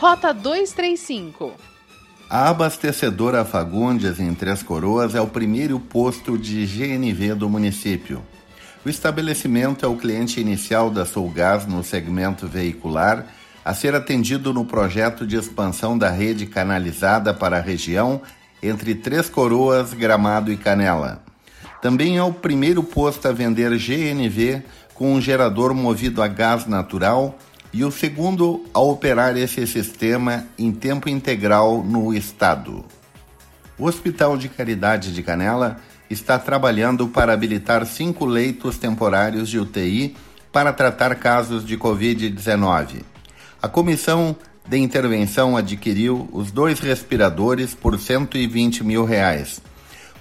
Rota 235. A abastecedora Fagundes, em Três Coroas, é o primeiro posto de GNV do município. O estabelecimento é o cliente inicial da Sulgás no segmento veicular, a ser atendido no projeto de expansão da rede canalizada para a região entre Três Coroas, Gramado e Canela. Também é o primeiro posto a vender GNV com um gerador movido a gás natural e o segundo a operar esse sistema em tempo integral no estado. O Hospital de Caridade de Canela está trabalhando para habilitar cinco leitos temporários de UTI para tratar casos de Covid-19. A comissão de intervenção adquiriu os dois respiradores por 120 mil reais.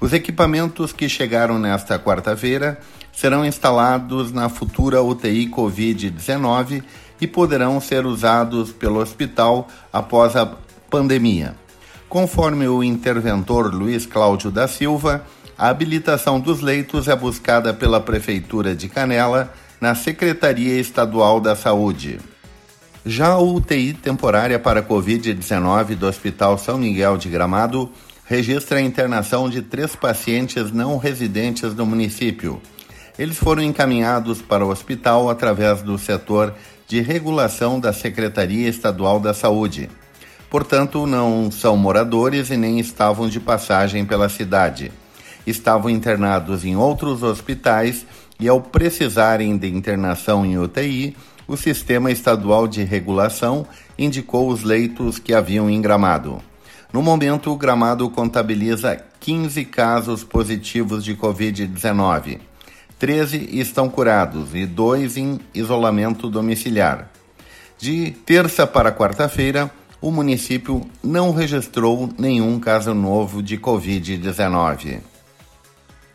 Os equipamentos que chegaram nesta quarta-feira serão instalados na futura UTI Covid-19 e poderão ser usados pelo hospital após a pandemia. Conforme o interventor Luiz Cláudio da Silva, a habilitação dos leitos é buscada pela Prefeitura de Canela na Secretaria Estadual da Saúde. Já a UTI temporária para Covid-19 do Hospital São Miguel de Gramado registra a internação de três pacientes não residentes do município. Eles foram encaminhados para o hospital através do setor de regulação da Secretaria Estadual da Saúde. Portanto, não são moradores e nem estavam de passagem pela cidade. Estavam internados em outros hospitais e, ao precisarem de internação em UTI, o Sistema Estadual de Regulação indicou os leitos que haviam em Gramado. No momento, o Gramado contabiliza 15 casos positivos de Covid-19. 13 estão curados e dois em isolamento domiciliar. De terça para quarta-feira, o município não registrou nenhum caso novo de Covid-19.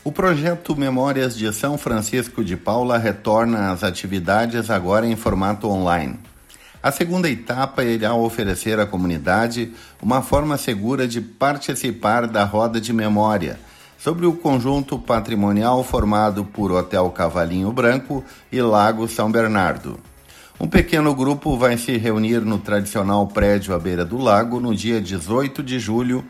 O projeto Memórias de São Francisco de Paula retorna às atividades agora em formato online. A segunda etapa irá oferecer à comunidade uma forma segura de participar da roda de memória sobre o conjunto patrimonial formado por Hotel Cavalinho Branco e Lago São Bernardo. Um pequeno grupo vai se reunir no tradicional prédio à beira do lago no dia 18 de julho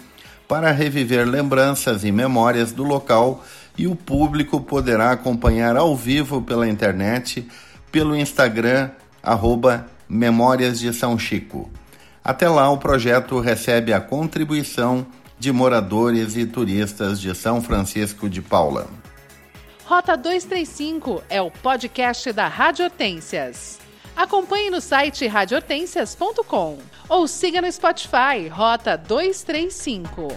para reviver lembranças e memórias do local e o público poderá acompanhar ao vivo pela internet pelo Instagram arroba Memórias de São Chico. Até lá, o projeto recebe a contribuição de moradores e turistas de São Francisco de Paula. Rota 235 é o podcast da Rádio Hortências. Acompanhe no site radiohortências.com ou siga no Spotify Rota 235.